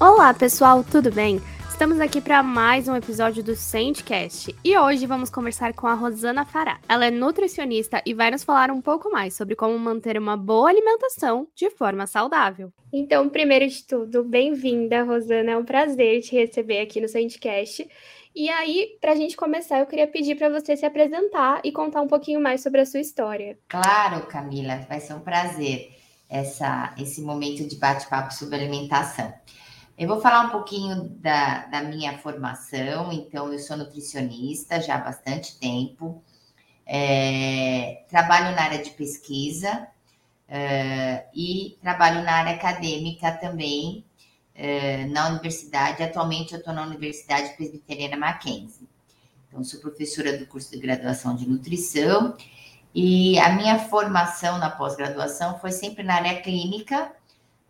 Olá, pessoal, tudo bem? Estamos aqui para mais um episódio do Sandcast e hoje vamos conversar com a Rosana Fará. Ela é nutricionista e vai nos falar um pouco mais sobre como manter uma boa alimentação de forma saudável. Então, primeiro de tudo, bem-vinda, Rosana. É um prazer te receber aqui no Sandcast. E aí, para a gente começar, eu queria pedir para você se apresentar e contar um pouquinho mais sobre a sua história. Claro, Camila, vai ser um prazer essa, esse momento de bate-papo sobre alimentação. Eu vou falar um pouquinho da, da minha formação. Então, eu sou nutricionista já há bastante tempo. É, trabalho na área de pesquisa é, e trabalho na área acadêmica também é, na universidade. Atualmente, eu estou na Universidade Presbiteriana Mackenzie. Então, sou professora do curso de graduação de nutrição e a minha formação na pós-graduação foi sempre na área clínica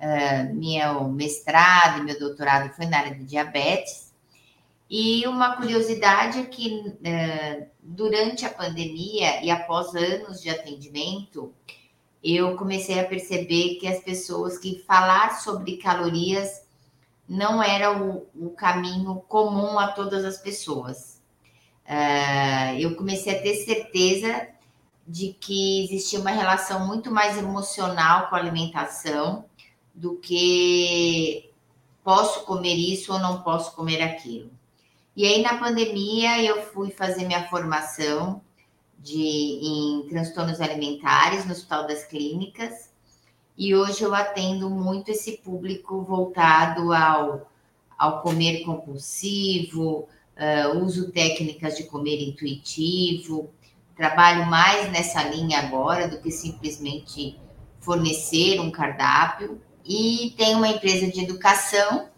Uh, meu mestrado e meu doutorado foi na área de diabetes. E uma curiosidade é que uh, durante a pandemia e após anos de atendimento, eu comecei a perceber que as pessoas que falar sobre calorias não era o, o caminho comum a todas as pessoas. Uh, eu comecei a ter certeza de que existia uma relação muito mais emocional com a alimentação do que posso comer isso ou não posso comer aquilo. E aí, na pandemia, eu fui fazer minha formação de, em transtornos alimentares no Hospital das Clínicas. E hoje eu atendo muito esse público voltado ao, ao comer compulsivo, uh, uso técnicas de comer intuitivo. Trabalho mais nessa linha agora do que simplesmente fornecer um cardápio. E tem uma empresa de educação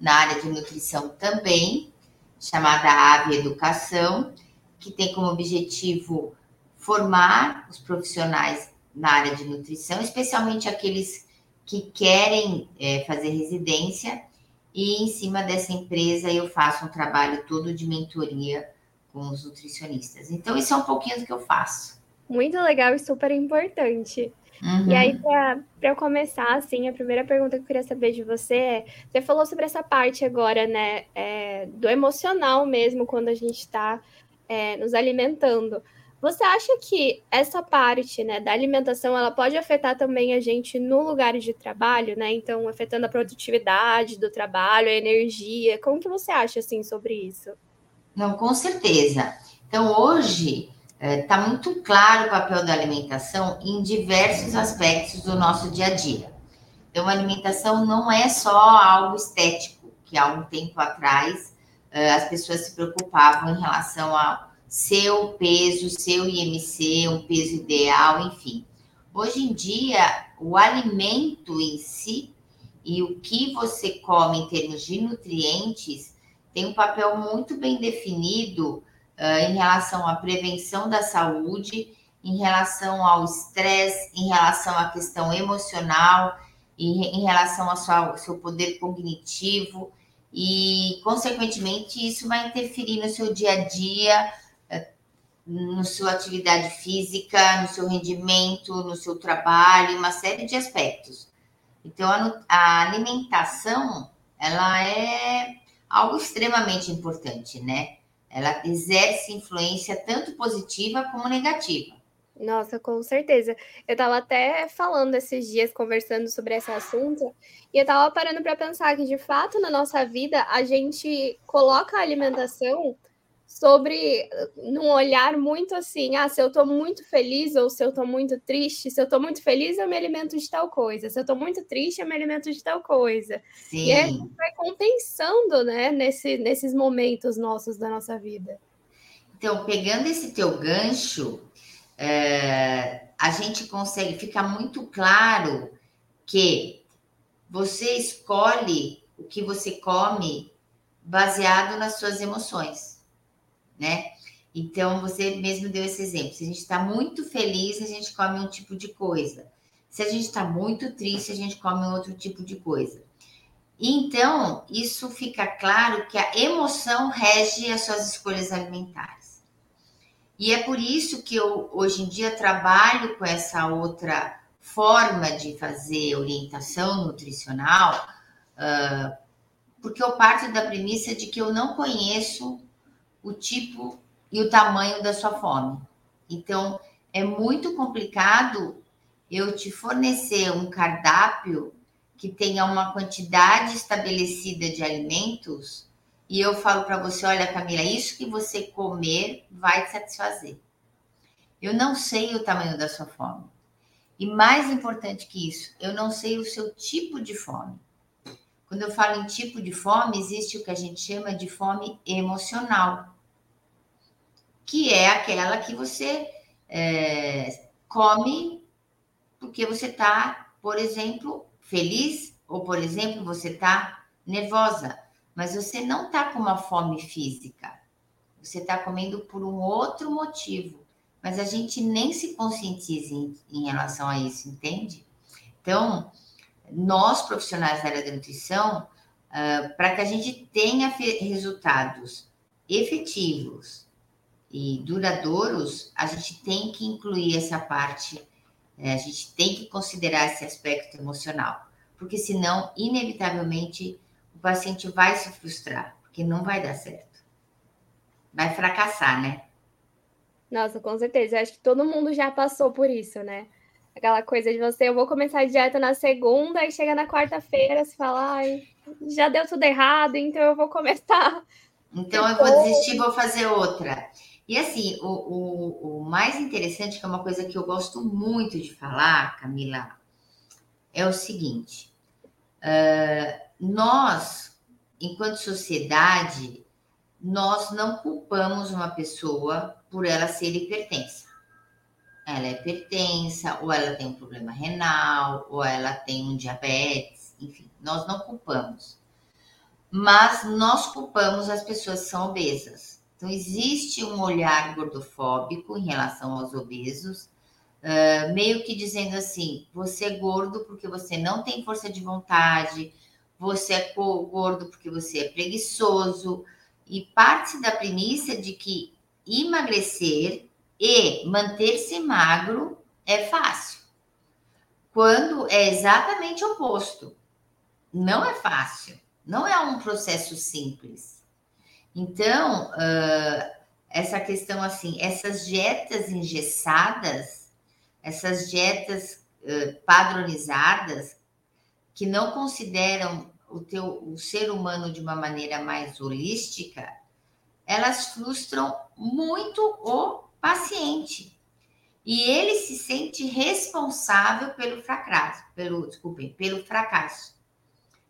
na área de nutrição também, chamada Ave Educação, que tem como objetivo formar os profissionais na área de nutrição, especialmente aqueles que querem é, fazer residência. E em cima dessa empresa eu faço um trabalho todo de mentoria com os nutricionistas. Então, isso é um pouquinho do que eu faço. Muito legal e super importante. Uhum. E aí, para eu começar, assim, a primeira pergunta que eu queria saber de você é: você falou sobre essa parte agora, né, é, do emocional mesmo, quando a gente está é, nos alimentando. Você acha que essa parte, né, da alimentação, ela pode afetar também a gente no lugar de trabalho, né? Então, afetando a produtividade do trabalho, a energia. Como que você acha, assim, sobre isso? Não, com certeza. Então, hoje, Está é, tá muito claro o papel da alimentação em diversos aspectos do nosso dia a dia. Então, a alimentação não é só algo estético, que há um tempo atrás é, as pessoas se preocupavam em relação ao seu peso, seu IMC, um peso ideal, enfim. Hoje em dia, o alimento em si e o que você come em termos de nutrientes tem um papel muito bem definido em relação à prevenção da saúde, em relação ao estresse, em relação à questão emocional, em, em relação ao seu, seu poder cognitivo e, consequentemente, isso vai interferir no seu dia a dia, no sua atividade física, no seu rendimento, no seu trabalho, uma série de aspectos. Então, a, a alimentação, ela é algo extremamente importante, né? Ela exerce influência tanto positiva como negativa. Nossa, com certeza. Eu estava até falando esses dias, conversando sobre esse assunto, e eu estava parando para pensar que, de fato, na nossa vida, a gente coloca a alimentação sobre num olhar muito assim, ah, se eu estou muito feliz ou se eu estou muito triste, se eu estou muito feliz eu me alimento de tal coisa, se eu estou muito triste eu me alimento de tal coisa. Sim. E a gente vai compensando, né, nesse, nesses momentos nossos da nossa vida. Então, pegando esse teu gancho, é, a gente consegue ficar muito claro que você escolhe o que você come baseado nas suas emoções né? Então, você mesmo deu esse exemplo. Se a gente está muito feliz, a gente come um tipo de coisa. Se a gente está muito triste, a gente come outro tipo de coisa. Então, isso fica claro que a emoção rege as suas escolhas alimentares. E é por isso que eu, hoje em dia, trabalho com essa outra forma de fazer orientação nutricional, uh, porque eu parto da premissa de que eu não conheço o tipo e o tamanho da sua fome. Então, é muito complicado eu te fornecer um cardápio que tenha uma quantidade estabelecida de alimentos e eu falo para você, olha, Camila, isso que você comer vai te satisfazer. Eu não sei o tamanho da sua fome. E mais importante que isso, eu não sei o seu tipo de fome. Quando eu falo em tipo de fome, existe o que a gente chama de fome emocional, que é aquela que você é, come porque você está, por exemplo, feliz ou, por exemplo, você está nervosa, mas você não está com uma fome física. Você está comendo por um outro motivo, mas a gente nem se conscientiza em, em relação a isso, entende? Então, nós profissionais da área da nutrição, uh, para que a gente tenha resultados efetivos e duradouros, a gente tem que incluir essa parte, é, a gente tem que considerar esse aspecto emocional, porque senão, inevitavelmente, o paciente vai se frustrar, porque não vai dar certo. Vai fracassar, né? Nossa, com certeza. Eu acho que todo mundo já passou por isso, né? Aquela coisa de você, eu vou começar a dieta na segunda e chega na quarta-feira, você fala, ai, já deu tudo errado, então eu vou começar. Então eu vou desistir, vou fazer outra. E assim, o, o, o mais interessante, que é uma coisa que eu gosto muito de falar, Camila, é o seguinte: uh, nós, enquanto sociedade, nós não culpamos uma pessoa por ela ser hipertensa. Ela é hipertensa, ou ela tem um problema renal, ou ela tem um diabetes, enfim, nós não culpamos. Mas nós culpamos as pessoas que são obesas então, existe um olhar gordofóbico em relação aos obesos, uh, meio que dizendo assim: você é gordo porque você não tem força de vontade, você é gordo porque você é preguiçoso, e parte da premissa de que emagrecer e manter-se magro é fácil, quando é exatamente o oposto. Não é fácil, não é um processo simples. Então, uh, essa questão assim, essas dietas engessadas, essas dietas uh, padronizadas, que não consideram o, teu, o ser humano de uma maneira mais holística, elas frustram muito o paciente. E ele se sente responsável pelo fracasso, pelo, desculpem, pelo fracasso.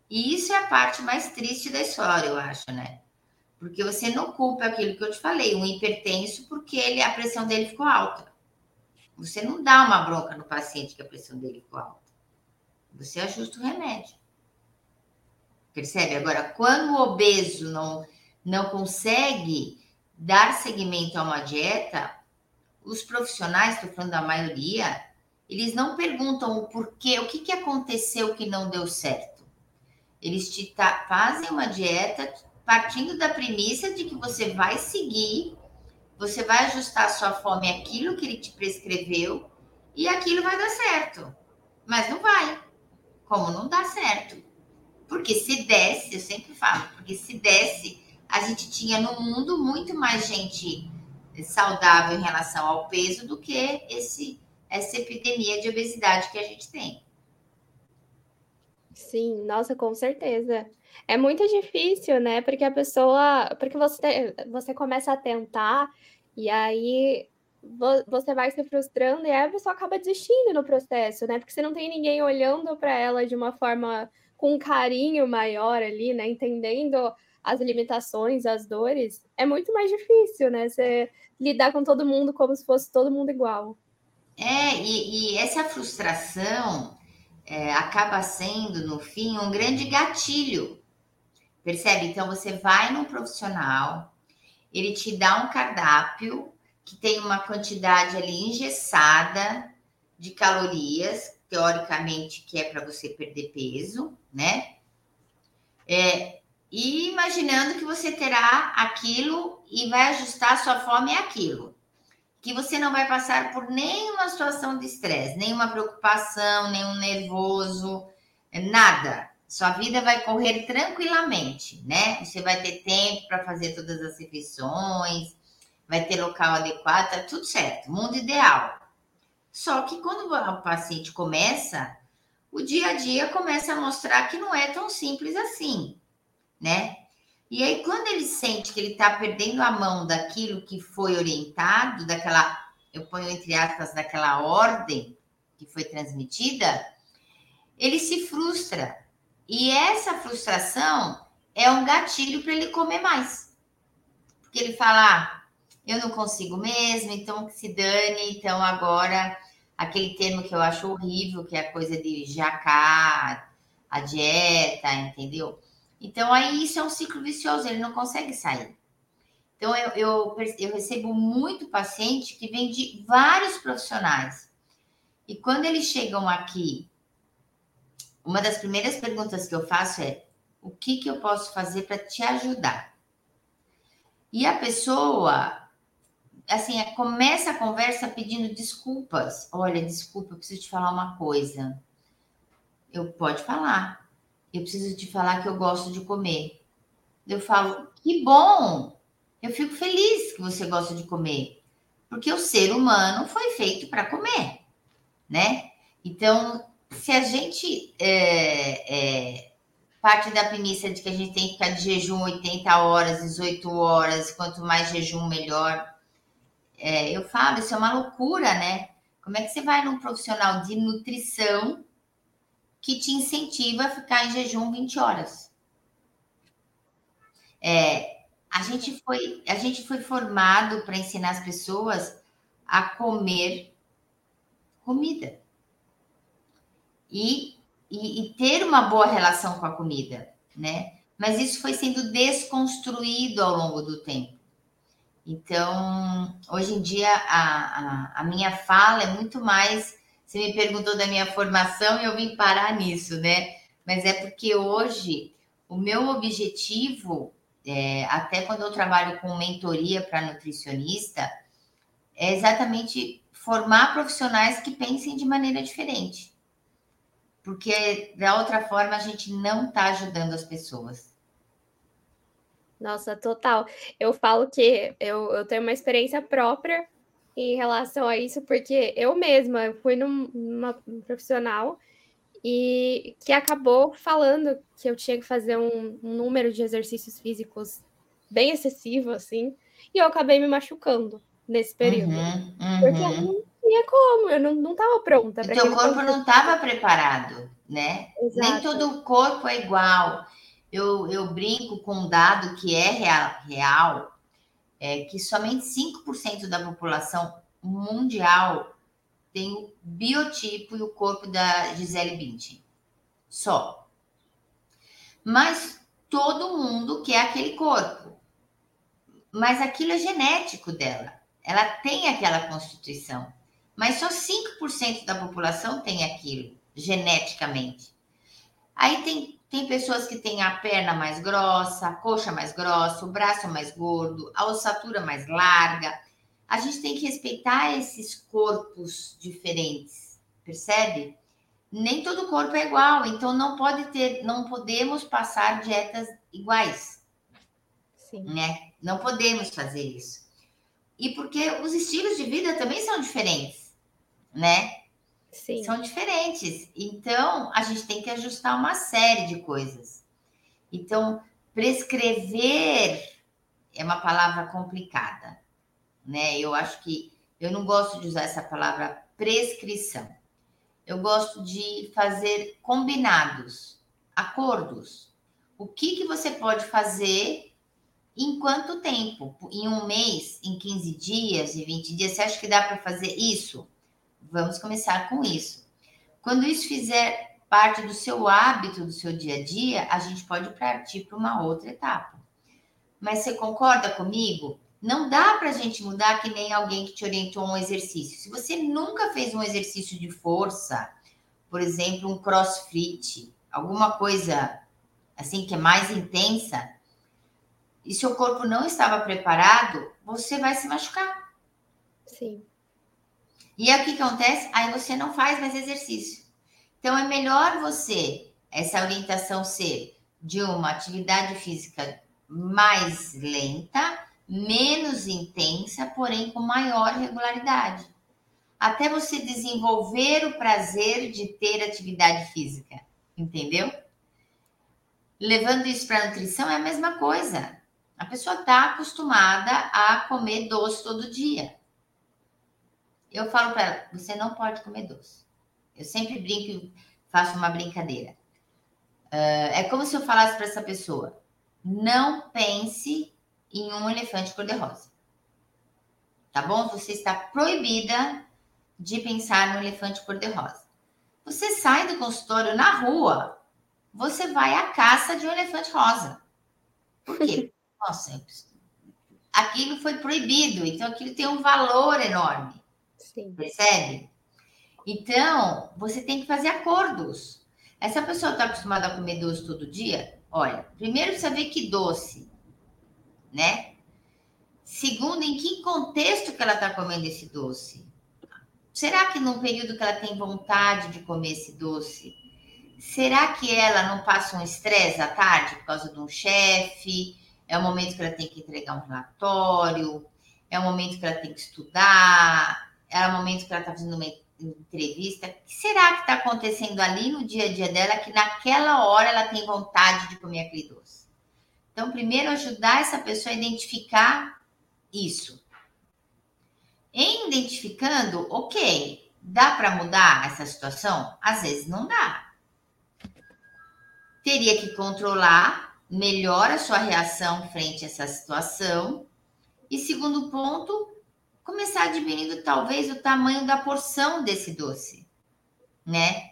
E isso é a parte mais triste da história, eu acho, né? Porque você não culpa aquilo que eu te falei, um hipertenso, porque ele, a pressão dele ficou alta. Você não dá uma bronca no paciente que a pressão dele ficou alta. Você ajusta o remédio. Percebe? Agora, quando o obeso não, não consegue dar seguimento a uma dieta, os profissionais, estou falando da maioria, eles não perguntam o porquê, o que, que aconteceu que não deu certo. Eles te fazem uma dieta partindo da premissa de que você vai seguir, você vai ajustar a sua fome àquilo que ele te prescreveu e aquilo vai dar certo. Mas não vai. Como não dá certo? Porque se desse, eu sempre falo, porque se desse, a gente tinha no mundo muito mais gente saudável em relação ao peso do que esse essa epidemia de obesidade que a gente tem. Sim, nossa, com certeza. É muito difícil, né? Porque a pessoa. Porque você, você começa a tentar, e aí você vai se frustrando, e aí a pessoa acaba desistindo no processo, né? Porque você não tem ninguém olhando para ela de uma forma com um carinho maior ali, né? Entendendo as limitações, as dores, é muito mais difícil, né? Você lidar com todo mundo como se fosse todo mundo igual. É, e, e essa frustração é, acaba sendo, no fim, um grande gatilho Percebe? Então você vai num profissional, ele te dá um cardápio que tem uma quantidade ali engessada de calorias, teoricamente que é para você perder peso, né? É, e imaginando que você terá aquilo e vai ajustar sua fome àquilo. Que você não vai passar por nenhuma situação de estresse, nenhuma preocupação, nenhum nervoso, nada sua vida vai correr tranquilamente, né? Você vai ter tempo para fazer todas as refeições, vai ter local adequado, tá tudo certo, mundo ideal. Só que quando o paciente começa, o dia a dia começa a mostrar que não é tão simples assim, né? E aí, quando ele sente que ele está perdendo a mão daquilo que foi orientado, daquela, eu ponho entre aspas, daquela ordem que foi transmitida, ele se frustra. E essa frustração é um gatilho para ele comer mais. Porque ele fala, ah, eu não consigo mesmo, então que se dane, então agora aquele termo que eu acho horrível, que é a coisa de jacar, a dieta, entendeu? Então aí isso é um ciclo vicioso, ele não consegue sair. Então eu, eu, eu recebo muito paciente que vem de vários profissionais. E quando eles chegam aqui, uma das primeiras perguntas que eu faço é: o que, que eu posso fazer para te ajudar? E a pessoa assim, é, começa a conversa pedindo desculpas. Olha, desculpa, eu preciso te falar uma coisa. Eu pode falar. Eu preciso te falar que eu gosto de comer. Eu falo, que bom! Eu fico feliz que você gosta de comer. Porque o ser humano foi feito para comer, né? Então, se a gente é, é, parte da premissa de que a gente tem que ficar de jejum 80 horas, 18 horas, quanto mais jejum, melhor é, eu falo, isso é uma loucura, né? Como é que você vai num profissional de nutrição que te incentiva a ficar em jejum 20 horas? É, a gente foi, a gente foi formado para ensinar as pessoas a comer comida e, e, e, ter uma boa relação com a comida, né? Mas isso foi sendo desconstruído ao longo do tempo. Então, hoje em dia, a, a, a, minha fala é muito mais. Você me perguntou da minha formação e eu vim parar nisso, né? Mas é porque hoje o meu objetivo, é, até quando eu trabalho com mentoria para nutricionista, é exatamente formar profissionais que pensem de maneira diferente. Porque da outra forma a gente não está ajudando as pessoas. Nossa, total. Eu falo que eu, eu tenho uma experiência própria em relação a isso, porque eu mesma fui num, numa um profissional e que acabou falando que eu tinha que fazer um, um, número de exercícios físicos bem excessivo, assim, e eu acabei me machucando nesse período. Uhum, uhum. Porque eu não tinha como, eu não estava pronta. O teu corpo não estava preparado, né? Exato. Nem todo o corpo é igual eu, eu brinco com um dado que é real, real é que somente 5% da população mundial tem o biotipo e o corpo da Gisele Bündchen. Só. Mas todo mundo quer aquele corpo. Mas aquilo é genético dela. Ela tem aquela constituição. Mas só 5% da população tem aquilo geneticamente. Aí tem tem pessoas que têm a perna mais grossa, a coxa mais grossa, o braço mais gordo, a ossatura mais larga. A gente tem que respeitar esses corpos diferentes, percebe? Nem todo corpo é igual, então não pode ter, não podemos passar dietas iguais. Sim. Né? Não podemos fazer isso. E porque os estilos de vida também são diferentes, né? Sim. são diferentes. Então, a gente tem que ajustar uma série de coisas. Então, prescrever é uma palavra complicada, né? Eu acho que eu não gosto de usar essa palavra prescrição. Eu gosto de fazer combinados, acordos. O que, que você pode fazer em quanto tempo? Em um mês, em 15 dias, em 20 dias? Você acha que dá para fazer isso? Vamos começar com isso. Quando isso fizer parte do seu hábito, do seu dia a dia, a gente pode partir para uma outra etapa. Mas você concorda comigo? Não dá para a gente mudar que nem alguém que te orientou um exercício. Se você nunca fez um exercício de força, por exemplo, um crossfit, alguma coisa assim que é mais intensa, e seu corpo não estava preparado, você vai se machucar. Sim. E aí o que acontece? Aí você não faz mais exercício. Então é melhor você essa orientação ser de uma atividade física mais lenta, menos intensa, porém com maior regularidade. Até você desenvolver o prazer de ter atividade física, entendeu? Levando isso para a nutrição é a mesma coisa. A pessoa está acostumada a comer doce todo dia. Eu falo para ela: você não pode comer doce. Eu sempre brinco e faço uma brincadeira. Uh, é como se eu falasse para essa pessoa: não pense em um elefante cor-de-rosa. Tá bom? Você está proibida de pensar no elefante cor-de-rosa. Você sai do consultório na rua, você vai à caça de um elefante rosa. Por quê? Nossa, aquilo foi proibido, então aquilo tem um valor enorme. Sim. Percebe? Então, você tem que fazer acordos. Essa pessoa está acostumada a comer doce todo dia? Olha, primeiro precisa ver que doce, né? Segundo, em que contexto que ela está comendo esse doce? Será que num período que ela tem vontade de comer esse doce, será que ela não passa um estresse à tarde por causa de um chefe? É o momento que ela tem que entregar um relatório, é o momento que ela tem que estudar, o momento que ela está fazendo uma entrevista. O que será que está acontecendo ali no dia a dia dela que naquela hora ela tem vontade de comer aquele doce? Então, primeiro ajudar essa pessoa a identificar isso. Em identificando, ok, dá para mudar essa situação? Às vezes não dá. Teria que controlar melhor a sua reação frente a essa situação. E segundo ponto, começar diminuindo talvez o tamanho da porção desse doce, né?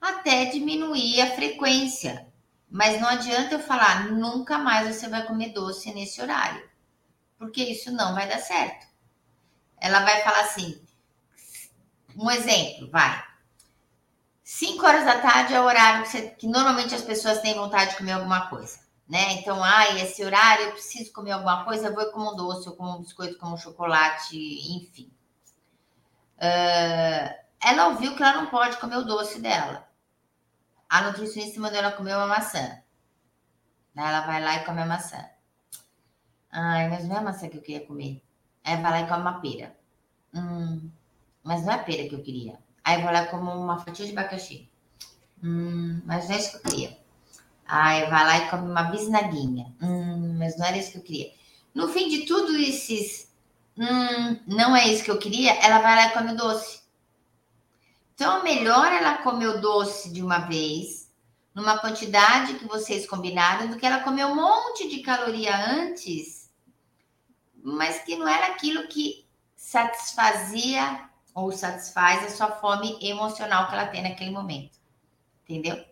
Até diminuir a frequência. Mas não adianta eu falar nunca mais você vai comer doce nesse horário, porque isso não vai dar certo. Ela vai falar assim: um exemplo, vai. 5 horas da tarde é o horário que, você, que normalmente as pessoas têm vontade de comer alguma coisa né? Então, ai, esse horário eu preciso comer alguma coisa, eu vou comer um doce, ou como um biscoito, como um chocolate, enfim. Uh, ela ouviu que ela não pode comer o doce dela. A nutricionista mandou ela comer uma maçã. Ela vai lá e come a maçã. Ai, mas não é a maçã que eu queria comer. Aí vai lá e come uma pera. Hum, mas não é a pera que eu queria. Aí vai lá e como uma fatia de abacaxi. Hum, mas não é isso que eu queria. Aí vai lá e come uma bisnaguinha. Hum, mas não era isso que eu queria. No fim de tudo esses, hum, não é isso que eu queria, ela vai lá e come o doce. Então, melhor ela comer o doce de uma vez, numa quantidade que vocês combinaram, do que ela comer um monte de caloria antes, mas que não era aquilo que satisfazia ou satisfaz a sua fome emocional que ela tem naquele momento. Entendeu?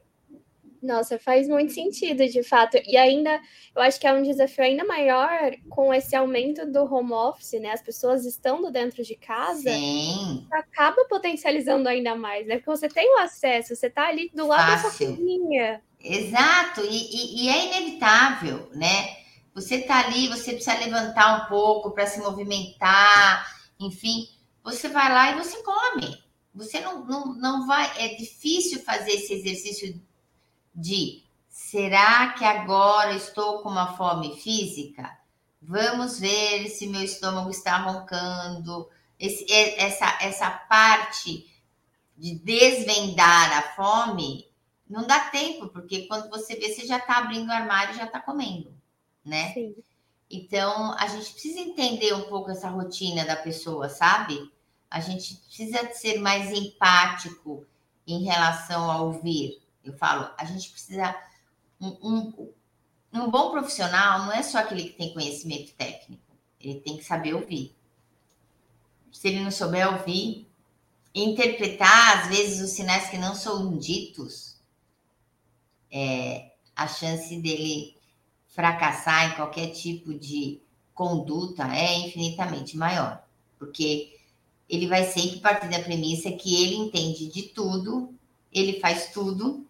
Nossa, faz muito sentido, de fato. E ainda, eu acho que é um desafio ainda maior com esse aumento do home office, né? As pessoas estando dentro de casa, Sim. acaba potencializando ainda mais, né? Porque você tem o acesso, você está ali do lado Fácil. da sua cozinha. Exato, e, e, e é inevitável, né? Você está ali, você precisa levantar um pouco para se movimentar, enfim, você vai lá e você come. Você não, não, não vai. É difícil fazer esse exercício de será que agora estou com uma fome física? Vamos ver se meu estômago está roncando. Esse, essa, essa parte de desvendar a fome não dá tempo, porque quando você vê, você já está abrindo o armário e já está comendo, né? Sim. Então, a gente precisa entender um pouco essa rotina da pessoa, sabe? A gente precisa ser mais empático em relação a ouvir. Eu falo, a gente precisa. Um, um, um bom profissional não é só aquele que tem conhecimento técnico, ele tem que saber ouvir. Se ele não souber ouvir, interpretar, às vezes, os sinais que não são ditos, é, a chance dele fracassar em qualquer tipo de conduta é infinitamente maior, porque ele vai sempre partir da premissa que ele entende de tudo, ele faz tudo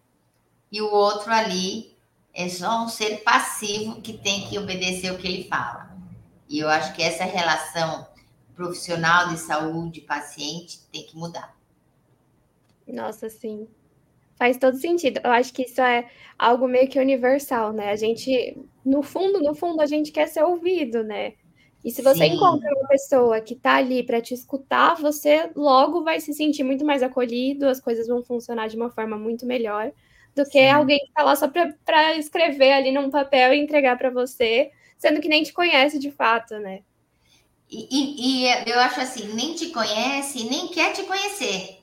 e o outro ali é só um ser passivo que tem que obedecer o que ele fala. E eu acho que essa relação profissional de saúde paciente tem que mudar. Nossa, sim. Faz todo sentido. Eu acho que isso é algo meio que universal, né? A gente, no fundo, no fundo, a gente quer ser ouvido, né? E se você Sim. encontra uma pessoa que está ali para te escutar, você logo vai se sentir muito mais acolhido, as coisas vão funcionar de uma forma muito melhor do que Sim. alguém que está lá só para escrever ali num papel e entregar para você, sendo que nem te conhece de fato, né? E, e, e, eu acho assim, nem te conhece, nem quer te conhecer.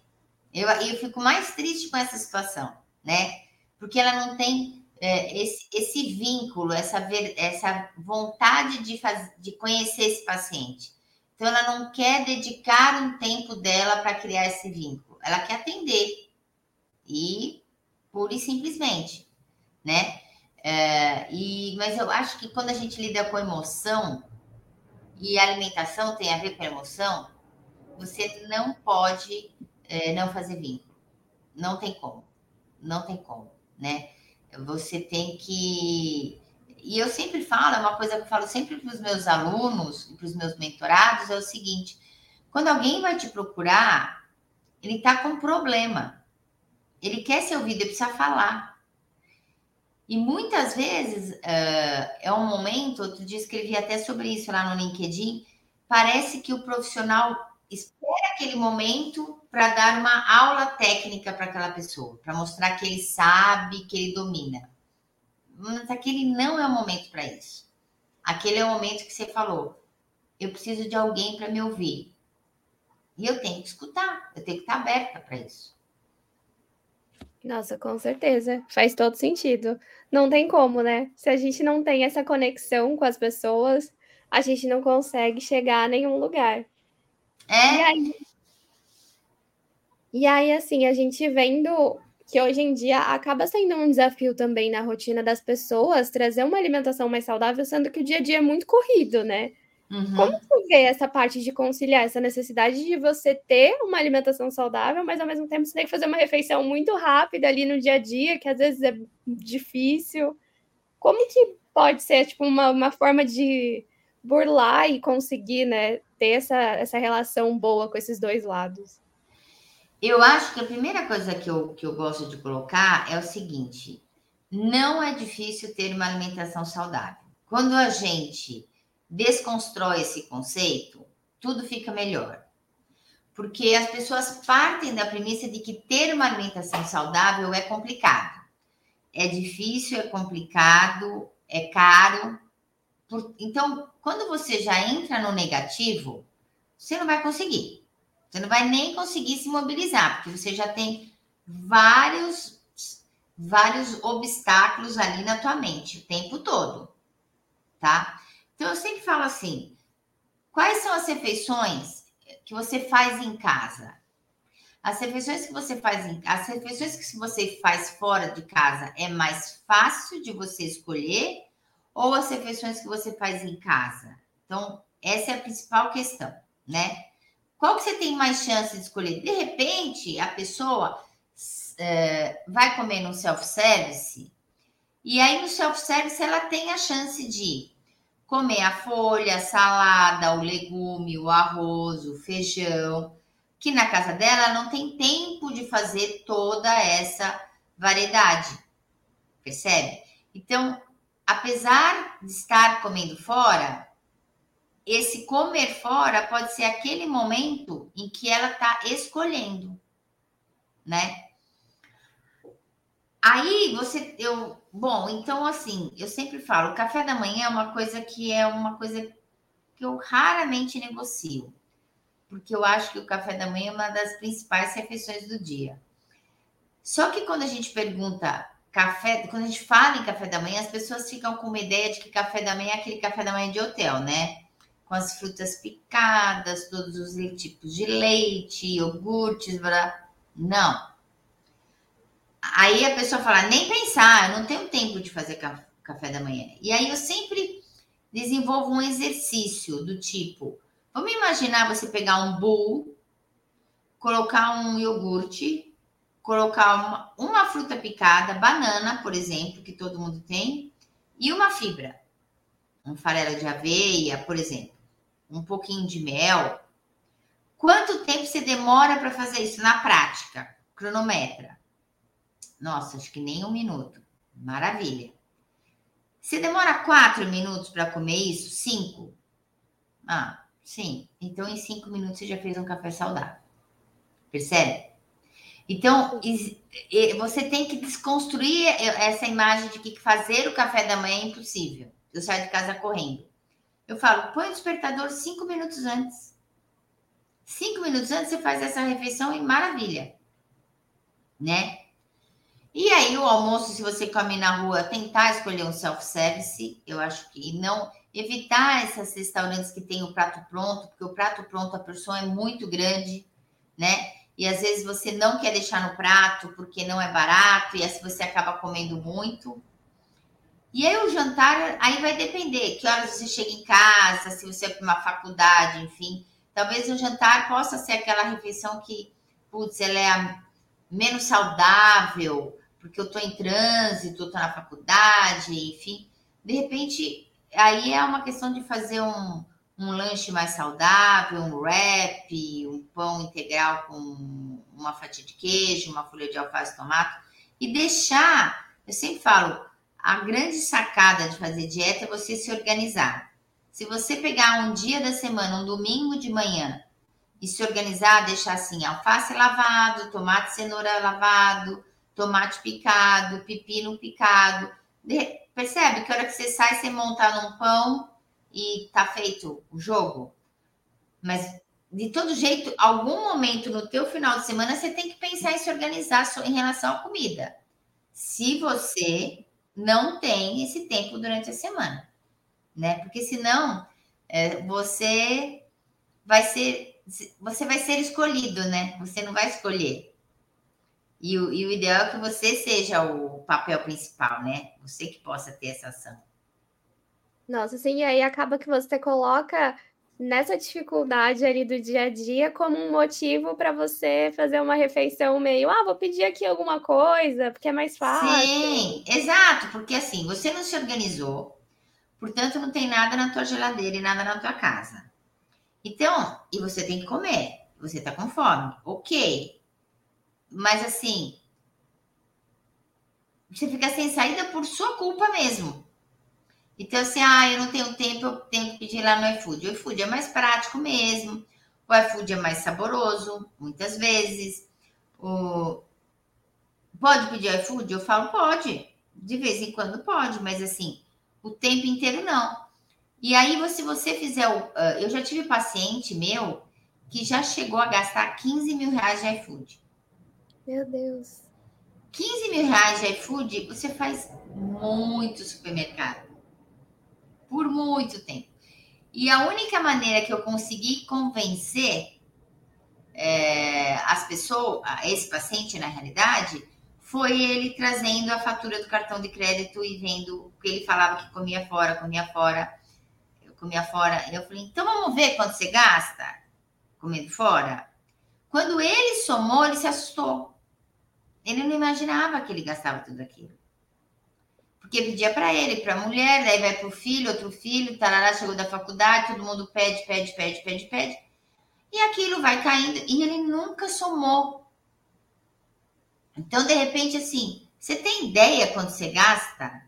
Eu, eu fico mais triste com essa situação, né? Porque ela não tem é, esse, esse vínculo, essa, ver, essa vontade de, faz, de conhecer esse paciente. Então, ela não quer dedicar um tempo dela para criar esse vínculo. Ela quer atender. E pura e simplesmente, né? É, e, mas eu acho que quando a gente lida com emoção, e alimentação tem a ver com a emoção, você não pode é, não fazer vínculo. Não tem como. Não tem como, né? Você tem que. E eu sempre falo, é uma coisa que eu falo sempre para os meus alunos e para os meus mentorados: é o seguinte: quando alguém vai te procurar, ele está com um problema. Ele quer ser ouvido, ele precisa falar. E muitas vezes uh, é um momento, outro dia escrevi até sobre isso lá no LinkedIn, parece que o profissional espera aquele momento para dar uma aula técnica para aquela pessoa, para mostrar que ele sabe, que ele domina. Mas aquele não é o momento para isso. Aquele é o momento que você falou. Eu preciso de alguém para me ouvir. E eu tenho que escutar, eu tenho que estar aberta para isso. Nossa, com certeza. Faz todo sentido. Não tem como, né? Se a gente não tem essa conexão com as pessoas, a gente não consegue chegar a nenhum lugar. É. E aí, e aí, assim, a gente vendo que hoje em dia acaba sendo um desafio também na rotina das pessoas trazer uma alimentação mais saudável, sendo que o dia a dia é muito corrido, né? Uhum. Como você vê essa parte de conciliar essa necessidade de você ter uma alimentação saudável, mas ao mesmo tempo você tem que fazer uma refeição muito rápida ali no dia a dia, que às vezes é difícil. Como que pode ser tipo uma, uma forma de burlar e conseguir, né, ter essa, essa relação boa com esses dois lados? Eu acho que a primeira coisa que eu, que eu gosto de colocar é o seguinte: não é difícil ter uma alimentação saudável. Quando a gente desconstrói esse conceito, tudo fica melhor. Porque as pessoas partem da premissa de que ter uma alimentação saudável é complicado. É difícil, é complicado, é caro. Então, quando você já entra no negativo, você não vai conseguir. Você não vai nem conseguir se mobilizar, porque você já tem vários vários obstáculos ali na tua mente o tempo todo, tá? Então eu sempre falo assim: quais são as refeições que você faz em casa? As refeições que você faz em as refeições que você faz fora de casa é mais fácil de você escolher ou as refeições que você faz em casa? Então, essa é a principal questão, né? Qual que você tem mais chance de escolher? De repente, a pessoa é, vai comer no self-service e aí no self-service ela tem a chance de comer a folha, a salada, o legume, o arroz, o feijão, que na casa dela não tem tempo de fazer toda essa variedade. Percebe? Então, apesar de estar comendo fora, esse comer fora pode ser aquele momento em que ela está escolhendo, né? Aí você, eu, bom, então assim, eu sempre falo, café da manhã é uma coisa que é uma coisa que eu raramente negocio, porque eu acho que o café da manhã é uma das principais refeições do dia. Só que quando a gente pergunta café, quando a gente fala em café da manhã, as pessoas ficam com uma ideia de que café da manhã é aquele café da manhã de hotel, né? Com as frutas picadas, todos os tipos de leite, iogurtes, blá. não. Aí a pessoa fala, nem pensar, eu não tenho tempo de fazer café da manhã. E aí eu sempre desenvolvo um exercício do tipo, vamos imaginar você pegar um bowl, colocar um iogurte, colocar uma, uma fruta picada, banana, por exemplo, que todo mundo tem, e uma fibra. Um farelo de aveia, por exemplo. Um pouquinho de mel. Quanto tempo você demora para fazer isso na prática? Cronometra. Nossa, acho que nem um minuto. Maravilha. Você demora quatro minutos para comer isso? Cinco? Ah, sim. Então, em cinco minutos você já fez um café saudável. Percebe? Então, você tem que desconstruir essa imagem de que fazer o café da manhã é impossível. Eu saio de casa correndo. Eu falo, põe o despertador cinco minutos antes. Cinco minutos antes você faz essa refeição e maravilha. Né? E aí, o almoço, se você come na rua, tentar escolher um self-service, eu acho que não evitar esses restaurantes que tem o prato pronto, porque o prato pronto a porção é muito grande, né? E às vezes você não quer deixar no prato porque não é barato, e assim você acaba comendo muito. E aí o jantar, aí vai depender, que horas você chega em casa, se você é para uma faculdade, enfim. Talvez o jantar possa ser aquela refeição que, putz, ela é menos saudável, porque eu estou em trânsito, estou na faculdade, enfim. De repente, aí é uma questão de fazer um, um lanche mais saudável, um wrap, um pão integral com uma fatia de queijo, uma folha de alface tomate, e deixar, eu sempre falo, a grande sacada de fazer dieta é você se organizar. Se você pegar um dia da semana, um domingo de manhã, e se organizar, deixar assim, alface lavado, tomate cenoura lavado, tomate picado, pepino picado. De, percebe que a hora que você sai, você monta num pão e tá feito o jogo? Mas de todo jeito, algum momento no teu final de semana, você tem que pensar em se organizar em relação à comida. Se você não tem esse tempo durante a semana, né? Porque senão é, você vai ser você vai ser escolhido, né? Você não vai escolher. E o, e o ideal é que você seja o papel principal, né? Você que possa ter essa ação. Nossa, sim, e aí acaba que você coloca nessa dificuldade ali do dia a dia como um motivo para você fazer uma refeição meio, ah, vou pedir aqui alguma coisa, porque é mais fácil. Sim, exato, porque assim, você não se organizou, portanto não tem nada na tua geladeira e nada na tua casa. Então, e você tem que comer, você tá com fome, ok. Mas assim, você fica sem saída por sua culpa mesmo. Então, assim, ah, eu não tenho tempo, eu tenho que pedir lá no iFood. O iFood é mais prático mesmo. O iFood é mais saboroso, muitas vezes. O... Pode pedir iFood? Eu falo, pode. De vez em quando pode, mas assim, o tempo inteiro não. E aí, se você fizer o. Uh, eu já tive paciente meu que já chegou a gastar 15 mil reais de iFood. Meu Deus. 15 mil reais de iFood, você faz muito supermercado por muito tempo. E a única maneira que eu consegui convencer é, as pessoas, esse paciente na realidade, foi ele trazendo a fatura do cartão de crédito e vendo que ele falava que comia fora, comia fora, comia fora. Eu falei, então vamos ver quanto você gasta comendo fora? Quando ele somou, ele se assustou. Ele não imaginava que ele gastava tudo aquilo porque pedia para ele, para a mulher, daí vai para o filho, outro filho, tarará, chegou da faculdade, todo mundo pede, pede, pede, pede, pede. E aquilo vai caindo e ele nunca somou. Então, de repente, assim, você tem ideia quando você gasta?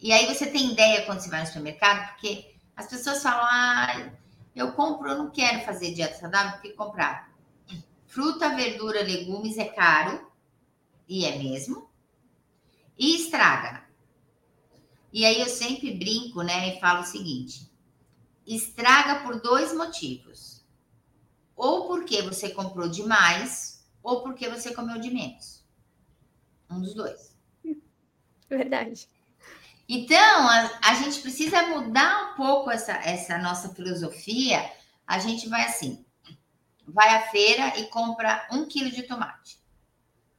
E aí você tem ideia quando você vai no supermercado? Porque as pessoas falam, ah, eu compro, eu não quero fazer dieta saudável, porque comprar fruta, verdura, legumes é caro, e é mesmo, e estraga. E aí eu sempre brinco, né, e falo o seguinte: estraga por dois motivos. Ou porque você comprou demais, ou porque você comeu de menos. Um dos dois. Verdade. Então, a, a gente precisa mudar um pouco essa, essa nossa filosofia. A gente vai assim: vai à feira e compra um quilo de tomate.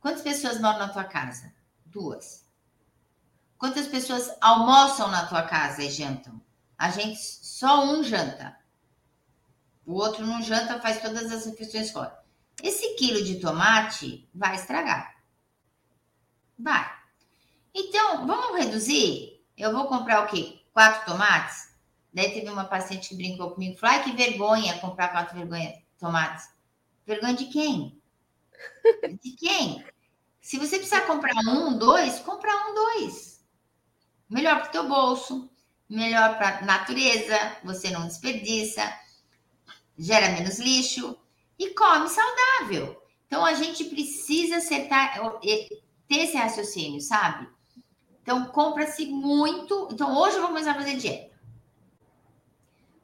Quantas pessoas moram na tua casa? Duas. Quantas pessoas almoçam na tua casa e jantam? A gente só um janta. O outro não janta, faz todas as refeições fora. Esse quilo de tomate vai estragar. Vai. Então, vamos reduzir? Eu vou comprar o quê? Quatro tomates? Daí teve uma paciente que brincou comigo. Falou, ai, que vergonha comprar quatro vergonha, tomates. Vergonha de quem? De quem? Se você precisar comprar um, dois, compra um, dois. Melhor para o teu bolso, melhor para a natureza, você não desperdiça, gera menos lixo e come saudável. Então a gente precisa acertar, ter esse raciocínio, sabe? Então compra-se muito. Então hoje eu vou começar a fazer dieta.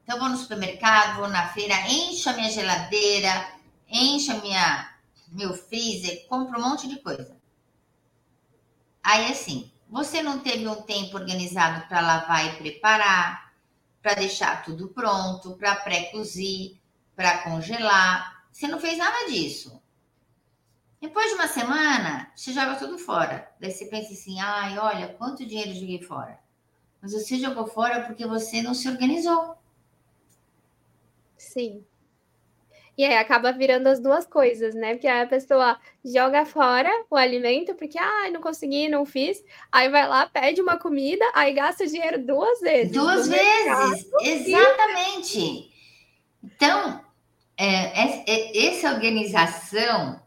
Então vou no supermercado, vou na feira, encho a minha geladeira, encho a minha meu freezer, compro um monte de coisa. Aí assim, você não teve um tempo organizado para lavar e preparar, para deixar tudo pronto, para pré-cozir, para congelar. Você não fez nada disso. Depois de uma semana, você joga tudo fora. Daí você pensa assim: ai, olha, quanto dinheiro eu joguei fora. Mas você jogou fora porque você não se organizou. Sim. E aí acaba virando as duas coisas, né? Porque a pessoa joga fora o alimento, porque, ah, não consegui, não fiz. Aí vai lá, pede uma comida, aí gasta o dinheiro duas vezes. Duas vezes, exatamente. Então, é, é, essa organização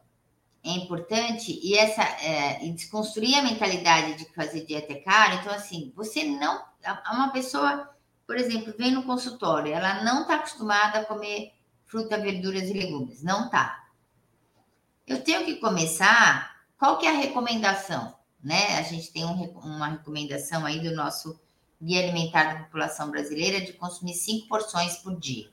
é importante e essa é, e desconstruir a mentalidade de fazer dieta é caro. Então, assim, você não. Uma pessoa, por exemplo, vem no consultório, ela não está acostumada a comer fruta, verduras e legumes. Não tá. Eu tenho que começar. Qual que é a recomendação? Né? A gente tem um, uma recomendação aí do nosso Guia Alimentar da População Brasileira de consumir cinco porções por dia.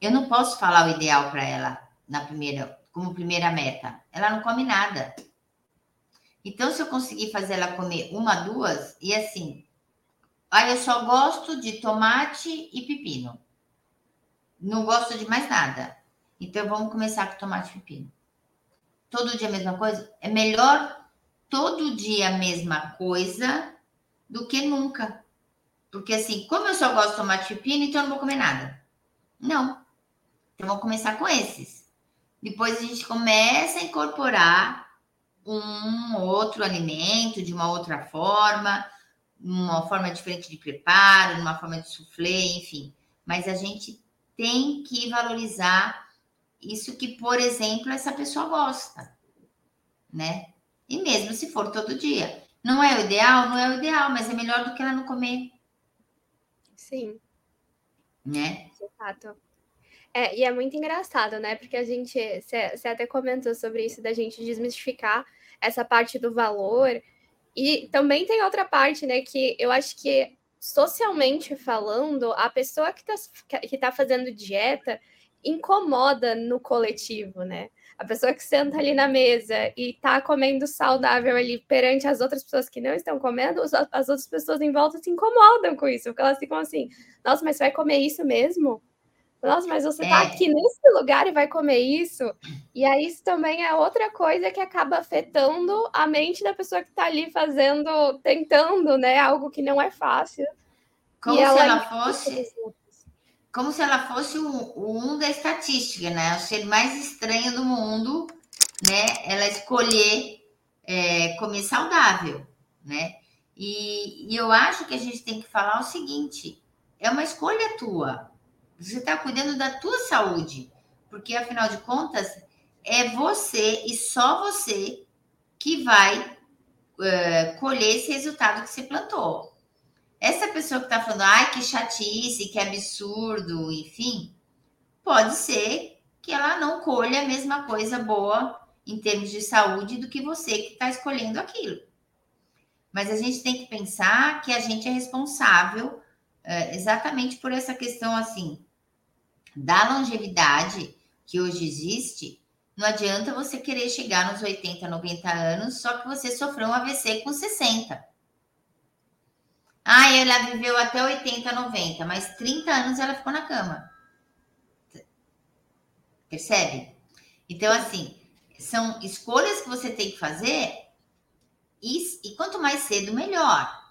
Eu não posso falar o ideal para ela na primeira, como primeira meta. Ela não come nada. Então, se eu conseguir fazer ela comer uma, duas, e assim, aí eu só gosto de tomate e pepino não gosto de mais nada. Então vamos começar com tomate e pepino. Todo dia a mesma coisa? É melhor todo dia a mesma coisa do que nunca. Porque assim, como eu só gosto de tomate e pepino, então eu não vou comer nada. Não. Então vamos começar com esses. Depois a gente começa a incorporar um outro alimento de uma outra forma, uma forma diferente de preparo, uma forma de soufflé, enfim. Mas a gente tem que valorizar isso que, por exemplo, essa pessoa gosta, né? E mesmo se for todo dia. Não é o ideal? Não é o ideal, mas é melhor do que ela não comer. Sim. Né? De fato. É, e é muito engraçado, né? Porque a gente, você até comentou sobre isso, da gente desmistificar essa parte do valor. E também tem outra parte, né? Que eu acho que socialmente falando, a pessoa que está que tá fazendo dieta incomoda no coletivo, né? A pessoa que senta ali na mesa e está comendo saudável ali perante as outras pessoas que não estão comendo, as outras pessoas em volta se incomodam com isso, porque elas ficam assim: nossa, mas vai comer isso mesmo? Nossa, mas você está é. aqui nesse lugar e vai comer isso? E aí, isso também é outra coisa que acaba afetando a mente da pessoa que está ali fazendo, tentando, né? Algo que não é fácil. Como e se ela, ela fosse. Como se ela fosse o, o um da estatística, né? O ser mais estranho do mundo, né? Ela escolher é, comer saudável, né? E, e eu acho que a gente tem que falar o seguinte: é uma escolha tua você está cuidando da tua saúde, porque afinal de contas é você e só você que vai uh, colher esse resultado que você plantou. Essa pessoa que está falando, ai, que chatice, que absurdo, enfim, pode ser que ela não colha a mesma coisa boa em termos de saúde do que você que está escolhendo aquilo. Mas a gente tem que pensar que a gente é responsável uh, exatamente por essa questão assim da longevidade que hoje existe, não adianta você querer chegar nos 80, 90 anos, só que você sofreu um AVC com 60. Ah, ela viveu até 80, 90, mas 30 anos ela ficou na cama. Percebe? Então, assim, são escolhas que você tem que fazer e, e quanto mais cedo, melhor,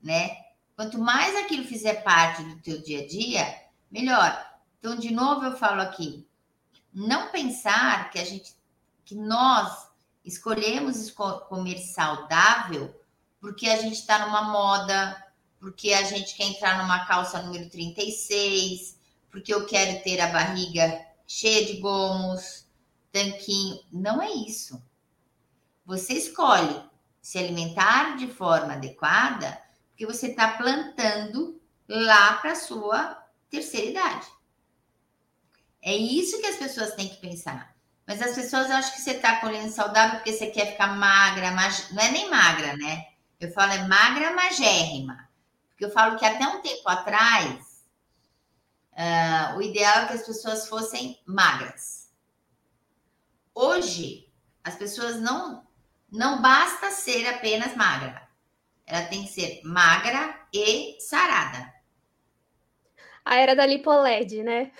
né? Quanto mais aquilo fizer parte do teu dia a dia, melhor. Então, de novo, eu falo aqui, não pensar que a gente, que nós escolhemos comer saudável porque a gente está numa moda, porque a gente quer entrar numa calça número 36, porque eu quero ter a barriga cheia de gomos, tanquinho. Não é isso. você escolhe se alimentar de forma adequada, porque você está plantando lá para a sua terceira idade. É isso que as pessoas têm que pensar. Mas as pessoas acham que você está colhendo saudável porque você quer ficar magra, mas não é nem magra, né? Eu falo é magra, magérrima. Porque eu falo que até um tempo atrás, uh, o ideal é que as pessoas fossem magras. Hoje, as pessoas não não basta ser apenas magra. Ela tem que ser magra e sarada. A era da lipoled, né?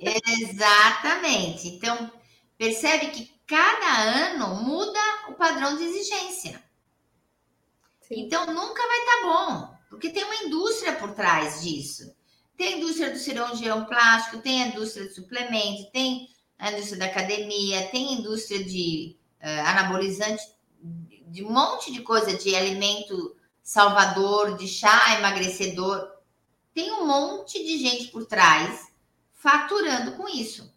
Exatamente. Então, percebe que cada ano muda o padrão de exigência. Sim. Então, nunca vai estar tá bom, porque tem uma indústria por trás disso. Tem a indústria do cirurgião plástico, tem a indústria de suplemento, tem a indústria da academia, tem a indústria de uh, anabolizante, de um monte de coisa, de alimento salvador, de chá emagrecedor. Tem um monte de gente por trás faturando com isso.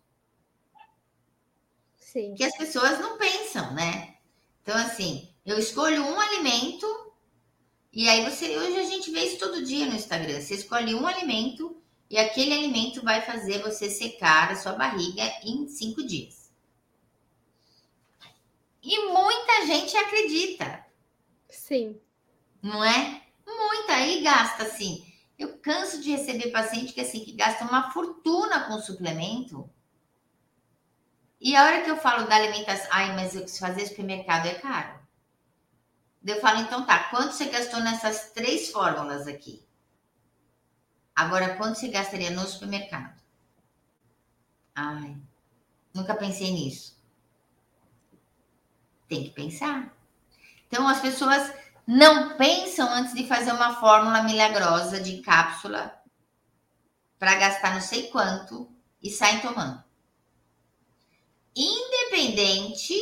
Sim. Que as pessoas não pensam, né? Então, assim, eu escolho um alimento e aí você. Hoje a gente vê isso todo dia no Instagram. Você escolhe um alimento e aquele alimento vai fazer você secar a sua barriga em cinco dias. E muita gente acredita. Sim. Não é? Muita aí gasta assim. Eu canso de receber paciente que assim que gasta uma fortuna com suplemento. E a hora que eu falo da alimentação, ai, mas eu fazer supermercado é caro. Eu falo, então tá, quanto você gastou nessas três fórmulas aqui? Agora, quanto você gastaria no supermercado? Ai, nunca pensei nisso. Tem que pensar. Então, as pessoas não pensam antes de fazer uma fórmula milagrosa de cápsula para gastar não sei quanto e saem tomando. Independente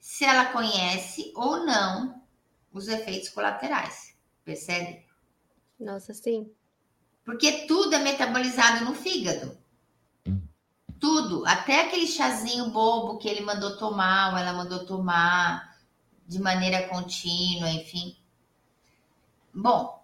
se ela conhece ou não os efeitos colaterais. Percebe? Nossa, sim. Porque tudo é metabolizado no fígado. Tudo, até aquele chazinho bobo que ele mandou tomar, ou ela mandou tomar de maneira contínua, enfim. Bom,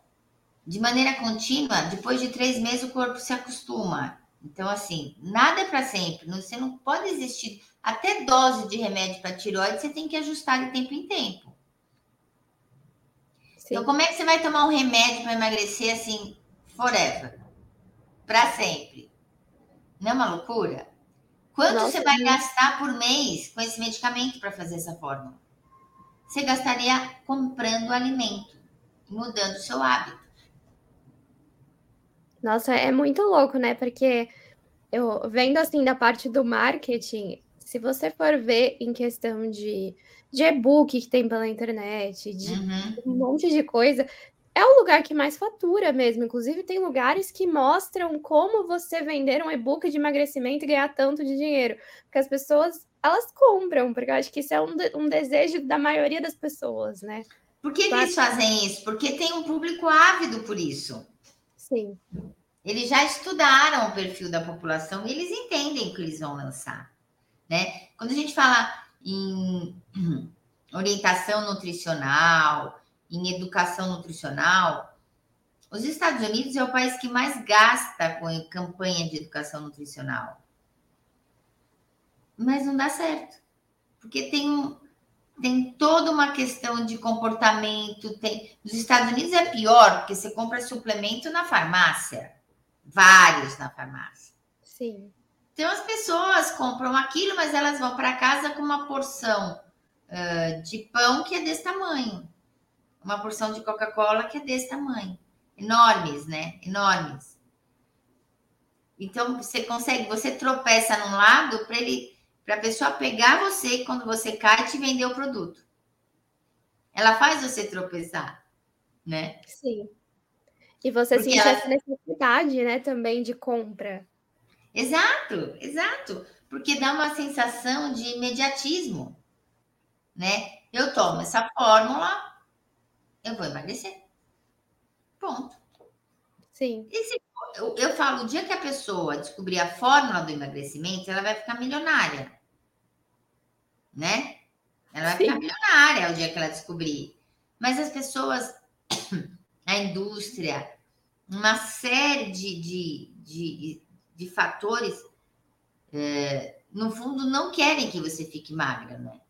de maneira contínua, depois de três meses o corpo se acostuma. Então, assim, nada é para sempre. Você não pode existir. Até dose de remédio para tiroide você tem que ajustar de tempo em tempo. Sim. Então, como é que você vai tomar um remédio para emagrecer assim, forever? Para sempre? Não é uma loucura? Quanto Nossa, você vai gastar por mês com esse medicamento para fazer essa fórmula? Você gastaria comprando alimento, mudando o seu hábito. Nossa, é muito louco, né? Porque eu vendo assim da parte do marketing, se você for ver em questão de, de e-book que tem pela internet, de uhum. um monte de coisa, é o lugar que mais fatura mesmo. Inclusive, tem lugares que mostram como você vender um e-book de emagrecimento e ganhar tanto de dinheiro. Porque as pessoas, elas compram, porque eu acho que isso é um, de, um desejo da maioria das pessoas, né? Por que, que eles fazem isso? Porque tem um público ávido por isso. Sim. Eles já estudaram o perfil da população e eles entendem o que eles vão lançar. Né? Quando a gente fala em orientação nutricional, em educação nutricional, os Estados Unidos é o país que mais gasta com campanha de educação nutricional. Mas não dá certo. Porque tem, um, tem toda uma questão de comportamento. Tem... Nos Estados Unidos é pior, porque você compra suplemento na farmácia. Vários na farmácia. Sim. Então as pessoas compram aquilo, mas elas vão para casa com uma porção uh, de pão que é desse tamanho uma porção de Coca-Cola que é desse tamanho. Enormes, né? Enormes. Então você consegue, você tropeça num lado para ele, para a pessoa pegar você quando você cai e te vender o produto. Ela faz você tropeçar, né? Sim. E você Porque sente ela... essa necessidade, né, também de compra. Exato, exato. Porque dá uma sensação de imediatismo, né? Eu tomo essa fórmula, eu vou emagrecer. Ponto. Sim. E se, eu, eu falo, o dia que a pessoa descobrir a fórmula do emagrecimento, ela vai ficar milionária. Né? Ela vai Sim. ficar milionária o dia que ela descobrir. Mas as pessoas, a indústria, uma série de, de, de, de fatores, é, no fundo, não querem que você fique magra, né?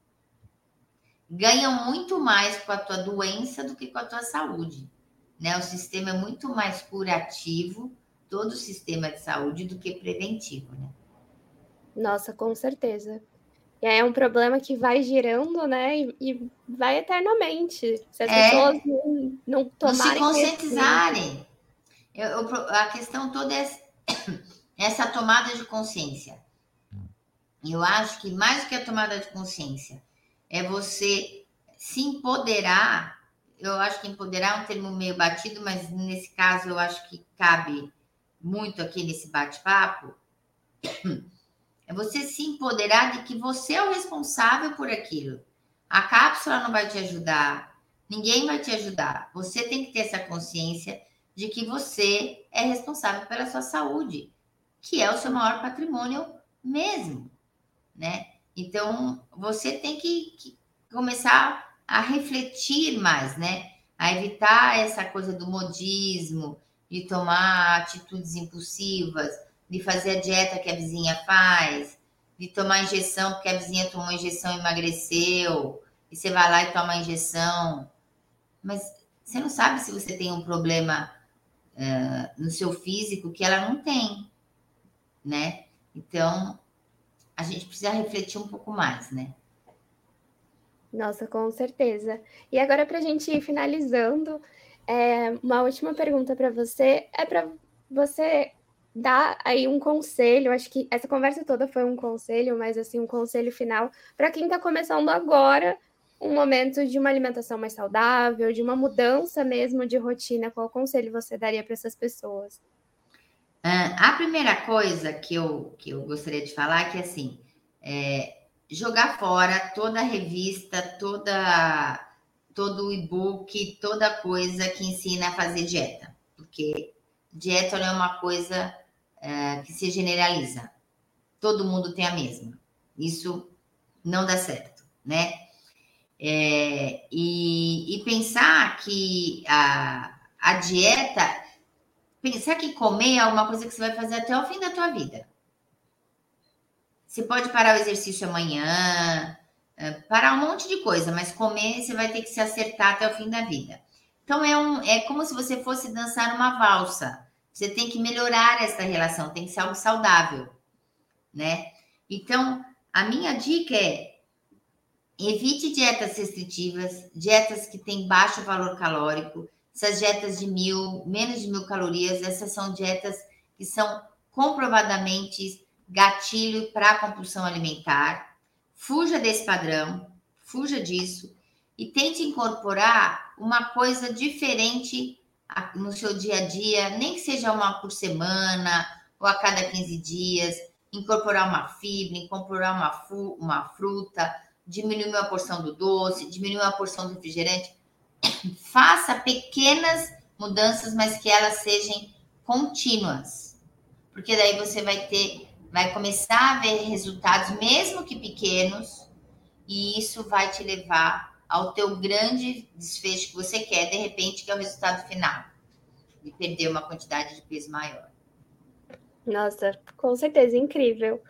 Ganham muito mais com a tua doença do que com a tua saúde. Né? O sistema é muito mais curativo, todo o sistema de saúde, do que preventivo, né? Nossa, com certeza. E é um problema que vai girando, né? E, e vai eternamente. Se as é, pessoas não, não tomarem. Não se conscientizarem. Eu, eu, a questão toda é essa tomada de consciência. Eu acho que mais do que a tomada de consciência é você se empoderar. Eu acho que empoderar é um termo meio batido, mas nesse caso eu acho que cabe muito aqui nesse bate-papo. É você se empoderar de que você é o responsável por aquilo. A cápsula não vai te ajudar, ninguém vai te ajudar. Você tem que ter essa consciência de que você é responsável pela sua saúde, que é o seu maior patrimônio mesmo, né? Então, você tem que, que começar a refletir mais, né? A evitar essa coisa do modismo, de tomar atitudes impulsivas, de fazer a dieta que a vizinha faz, de tomar injeção porque a vizinha tomou injeção e emagreceu, e você vai lá e toma a injeção. Mas você não sabe se você tem um problema uh, no seu físico que ela não tem, né? Então, a gente precisa refletir um pouco mais, né? Nossa, com certeza. E agora, para a gente ir finalizando, é, uma última pergunta para você é para você dar aí um conselho. Acho que essa conversa toda foi um conselho, mas assim, um conselho final para quem está começando agora um momento de uma alimentação mais saudável, de uma mudança mesmo de rotina. Qual conselho você daria para essas pessoas? a primeira coisa que eu, que eu gostaria de falar é que assim é jogar fora toda revista, toda todo e-book, toda coisa que ensina a fazer dieta, porque dieta não é uma coisa é, que se generaliza. Todo mundo tem a mesma. Isso não dá certo, né? É, e, e, pensar que a, a dieta pensar que comer é uma coisa que você vai fazer até o fim da tua vida. Você pode parar o exercício amanhã, eh, parar um monte de coisa, mas comer você vai ter que se acertar até o fim da vida. Então é, um, é como se você fosse dançar uma valsa. Você tem que melhorar essa relação, tem que ser algo saudável, né? Então, a minha dica é evite dietas restritivas, dietas que têm baixo valor calórico, essas dietas de mil, menos de mil calorias, essas são dietas que são comprovadamente gatilho para compulsão alimentar. Fuja desse padrão, fuja disso e tente incorporar uma coisa diferente no seu dia a dia, nem que seja uma por semana ou a cada 15 dias, incorporar uma fibra, incorporar uma, uma fruta, diminuir uma porção do doce, diminuir uma porção do refrigerante faça pequenas mudanças, mas que elas sejam contínuas. Porque daí você vai ter, vai começar a ver resultados, mesmo que pequenos, e isso vai te levar ao teu grande desfecho que você quer, de repente, que é o resultado final, de perder uma quantidade de peso maior. Nossa, com certeza, incrível.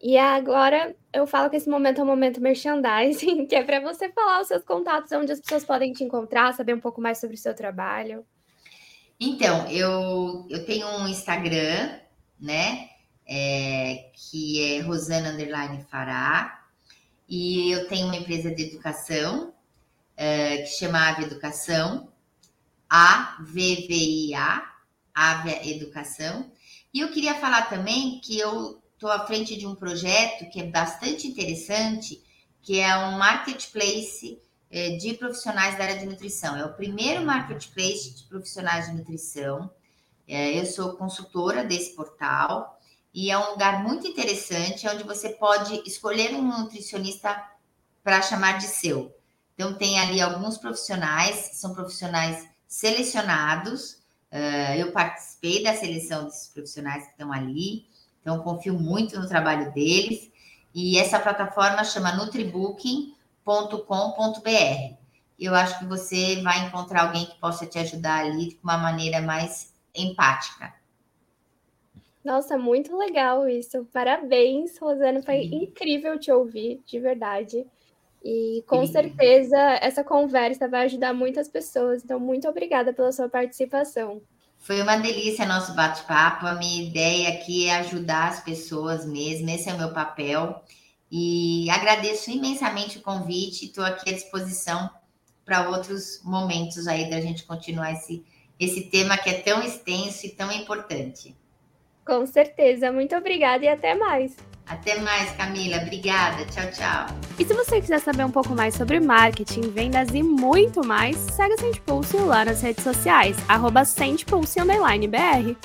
E agora eu falo que esse momento é um momento merchandising, que é para você falar os seus contatos, onde as pessoas podem te encontrar, saber um pouco mais sobre o seu trabalho. Então, eu, eu tenho um Instagram, né? É, que é Rosana Underline Fará. E eu tenho uma empresa de educação é, que chama Ave Educação, A-V-V-I-A, Ave Educação. E eu queria falar também que eu estou à frente de um projeto que é bastante interessante, que é um marketplace é, de profissionais da área de nutrição. É o primeiro marketplace de profissionais de nutrição. É, eu sou consultora desse portal e é um lugar muito interessante onde você pode escolher um nutricionista para chamar de seu. Então, tem ali alguns profissionais, são profissionais selecionados. Uh, eu participei da seleção desses profissionais que estão ali. Então, confio muito no trabalho deles. E essa plataforma chama NutriBooking. Eu acho que você vai encontrar alguém que possa te ajudar ali de uma maneira mais empática. Nossa, muito legal isso. Parabéns, Rosana. Foi Sim. incrível te ouvir, de verdade. E com Sim. certeza essa conversa vai ajudar muitas pessoas. Então, muito obrigada pela sua participação. Foi uma delícia nosso bate-papo. A minha ideia aqui é ajudar as pessoas mesmo. Esse é o meu papel. E agradeço imensamente o convite. Estou aqui à disposição para outros momentos aí da gente continuar esse, esse tema que é tão extenso e tão importante. Com certeza. Muito obrigada e até mais. Até mais, Camila. Obrigada. Tchau, tchau. E se você quiser saber um pouco mais sobre marketing, vendas e muito mais, segue o Sente Pulse lá nas redes sociais, arroba BR.